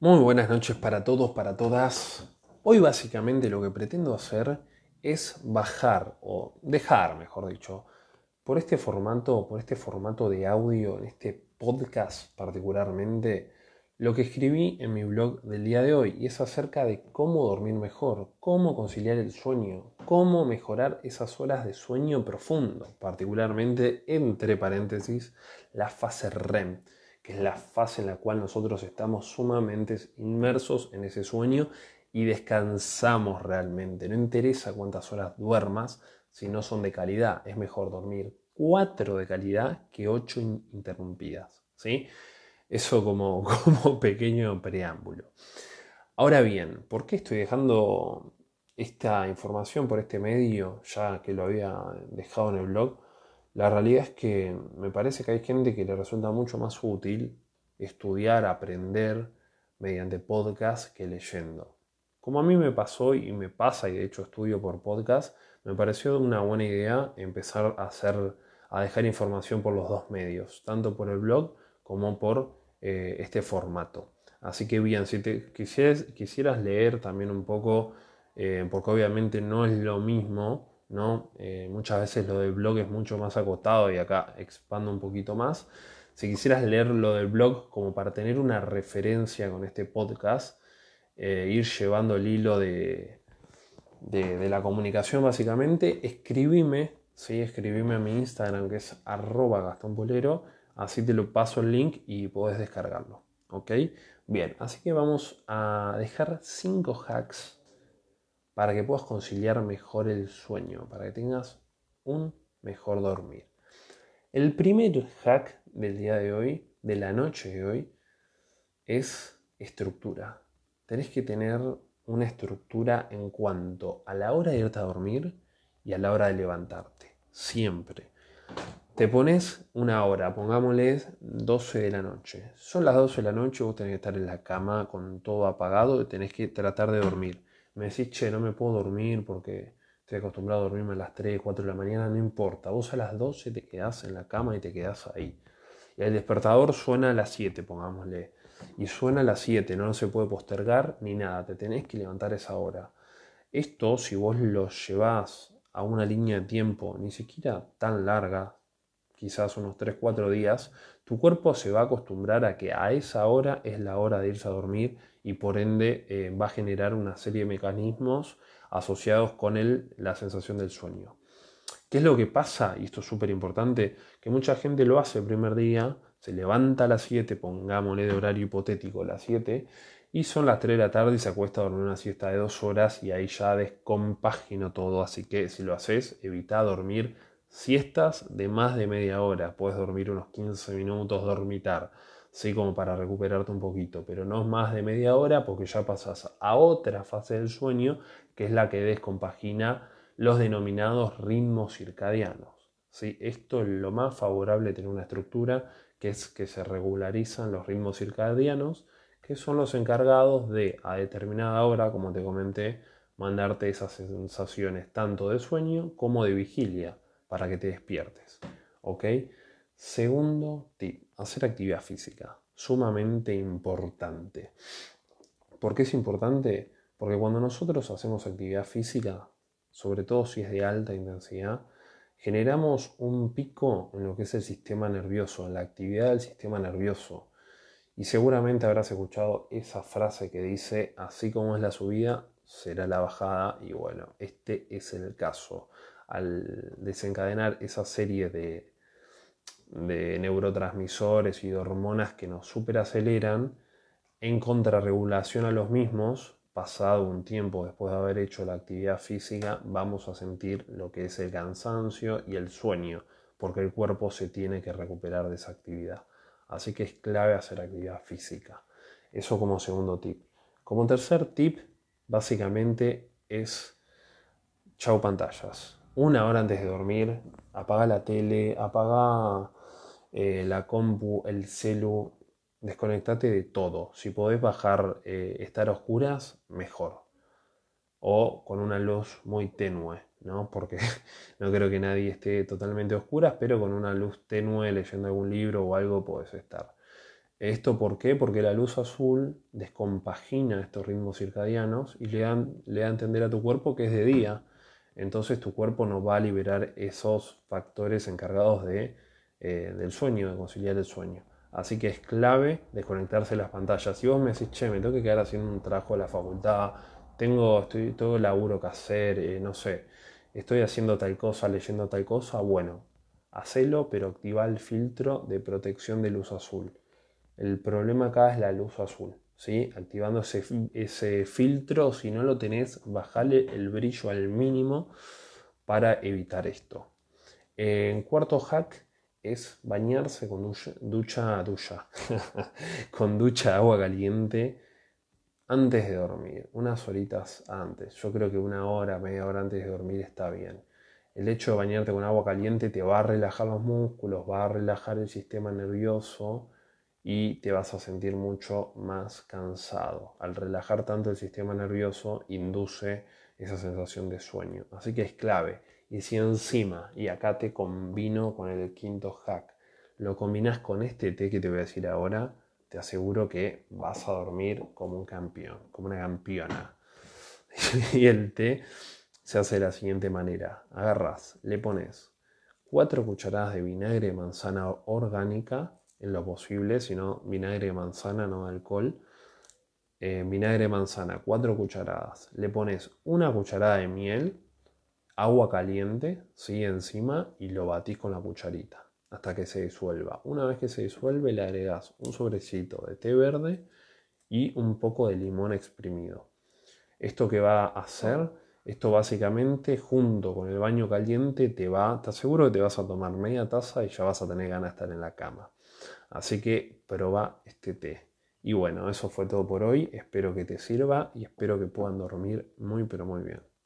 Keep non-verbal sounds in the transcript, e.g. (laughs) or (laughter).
Muy buenas noches para todos, para todas. Hoy básicamente lo que pretendo hacer es bajar o dejar, mejor dicho, por este formato, por este formato de audio, en este podcast particularmente, lo que escribí en mi blog del día de hoy y es acerca de cómo dormir mejor, cómo conciliar el sueño, cómo mejorar esas horas de sueño profundo, particularmente entre paréntesis la fase REM que es la fase en la cual nosotros estamos sumamente inmersos en ese sueño y descansamos realmente. No interesa cuántas horas duermas si no son de calidad. Es mejor dormir cuatro de calidad que ocho interrumpidas. ¿sí? Eso como, (laughs) como pequeño preámbulo. Ahora bien, ¿por qué estoy dejando esta información por este medio, ya que lo había dejado en el blog? La realidad es que me parece que hay gente que le resulta mucho más útil estudiar, aprender mediante podcast que leyendo. Como a mí me pasó y me pasa, y de hecho estudio por podcast, me pareció una buena idea empezar a hacer, a dejar información por los dos medios, tanto por el blog como por eh, este formato. Así que bien, si te quisieras, quisieras leer también un poco, eh, porque obviamente no es lo mismo ¿no? Eh, muchas veces lo del blog es mucho más acotado y acá expando un poquito más. Si quisieras leer lo del blog como para tener una referencia con este podcast, eh, ir llevando el hilo de, de, la comunicación básicamente, escribime, ¿sí? escribime a mi Instagram que es arroba gastonpolero, así te lo paso el link y podés descargarlo. ¿Ok? Bien, así que vamos a dejar 5 hacks para que puedas conciliar mejor el sueño, para que tengas un mejor dormir. El primer hack del día de hoy, de la noche de hoy, es estructura. Tenés que tener una estructura en cuanto a la hora de irte a dormir y a la hora de levantarte. Siempre. Te pones una hora, pongámosle 12 de la noche. Son las 12 de la noche, vos tenés que estar en la cama con todo apagado y tenés que tratar de dormir me decís, che, no me puedo dormir porque estoy acostumbrado a dormirme a las 3, 4 de la mañana, no importa. Vos a las 12 te quedás en la cama y te quedás ahí. Y el despertador suena a las 7, pongámosle. Y suena a las 7, no se puede postergar ni nada, te tenés que levantar esa hora. Esto, si vos lo llevás a una línea de tiempo, ni siquiera tan larga, quizás unos 3, 4 días, tu cuerpo se va a acostumbrar a que a esa hora es la hora de irse a dormir y por ende eh, va a generar una serie de mecanismos asociados con el, la sensación del sueño. ¿Qué es lo que pasa? Y esto es súper importante, que mucha gente lo hace el primer día, se levanta a las 7, pongámosle de horario hipotético las 7, y son las 3 de la tarde y se acuesta a dormir una siesta de 2 horas y ahí ya descompagino todo. Así que si lo haces, evita dormir Siestas de más de media hora, puedes dormir unos 15 minutos, dormitar, sí, como para recuperarte un poquito, pero no más de media hora porque ya pasas a otra fase del sueño, que es la que descompagina los denominados ritmos circadianos. ¿sí? Esto es lo más favorable de tener una estructura, que es que se regularizan los ritmos circadianos, que son los encargados de, a determinada hora, como te comenté, mandarte esas sensaciones tanto de sueño como de vigilia para que te despiertes. Segundo tip, hacer actividad física. Sumamente importante. ¿Por qué es importante? Porque cuando nosotros hacemos actividad física, sobre todo si es de alta intensidad, generamos un pico en lo que es el sistema nervioso, en la actividad del sistema nervioso. Y seguramente habrás escuchado esa frase que dice, así como es la subida, será la bajada. Y bueno, este es el caso al desencadenar esa serie de, neurotransmisores y de hormonas que nos superaceleran, en contrarregulación a los mismos, pasado un tiempo después de haber hecho la actividad física, vamos a sentir lo que es el cansancio y el sueño, porque el cuerpo se tiene que recuperar de esa actividad. Así que es clave hacer actividad física. Eso como segundo tip. Como tercer tip, básicamente es chau pantallas una hora antes de dormir, apaga la tele, apaga eh, la compu, el celu, desconectate de todo. Si podés bajar, eh, estar oscuras, mejor. O con una luz muy tenue, ¿no? Porque (laughs) no creo que nadie esté totalmente oscuras, pero con una luz tenue leyendo algún libro o algo podés estar. ¿Esto por qué? Porque la luz azul descompagina estos ritmos circadianos y le, dan, le da a entender a tu cuerpo que es de día. Entonces tu cuerpo no va a liberar esos factores encargados de, eh, del sueño, de conciliar el sueño. Así que es clave desconectarse de las pantallas. Si vos me decís, che, me tengo que quedar haciendo un trabajo de la facultad, tengo estoy, todo laburo que hacer, eh, no sé, estoy haciendo tal cosa, leyendo tal cosa, bueno, hacelo, pero activa el filtro de protección de luz azul. El problema acá es la luz azul, ¿sí? Activando ese, ese filtro, si no lo tenés, bajale el brillo al mínimo para evitar esto. En cuarto hack, es bañarse con ducha, ducha, (laughs) con ducha de agua caliente antes de dormir, unas horitas antes. Yo creo que una hora, media hora antes de dormir está bien. El hecho de bañarte con agua caliente te va a relajar los músculos, va a relajar el sistema nervioso y te vas a sentir mucho más cansado. Al relajar tanto el sistema nervioso induce esa sensación de sueño. Así que es clave y si encima, y acá te combino con el quinto hack, lo combinas con este té que te voy a decir ahora, te aseguro que vas a dormir como un campeón, como una campeona. (laughs) y el té se hace de la siguiente manera. Agarras, le pones cuatro cucharadas de vinagre de manzana orgánica, en lo posible, si no vinagre de manzana, no alcohol. Eh, vinagre de manzana, cuatro cucharadas. Le pones una cucharada de miel agua caliente, ¿sí? encima y lo batís con la cucharita hasta que se disuelva. Una vez que se disuelve le agregas un sobrecito de té verde y un poco de limón exprimido. Esto que va a hacer, esto básicamente junto con el baño caliente te va, te aseguro que te vas a tomar media taza y ya vas a tener ganas de estar en la cama. Así que prueba este té. Y bueno, eso fue todo por hoy. Espero que te sirva y espero que puedan dormir muy pero muy bien.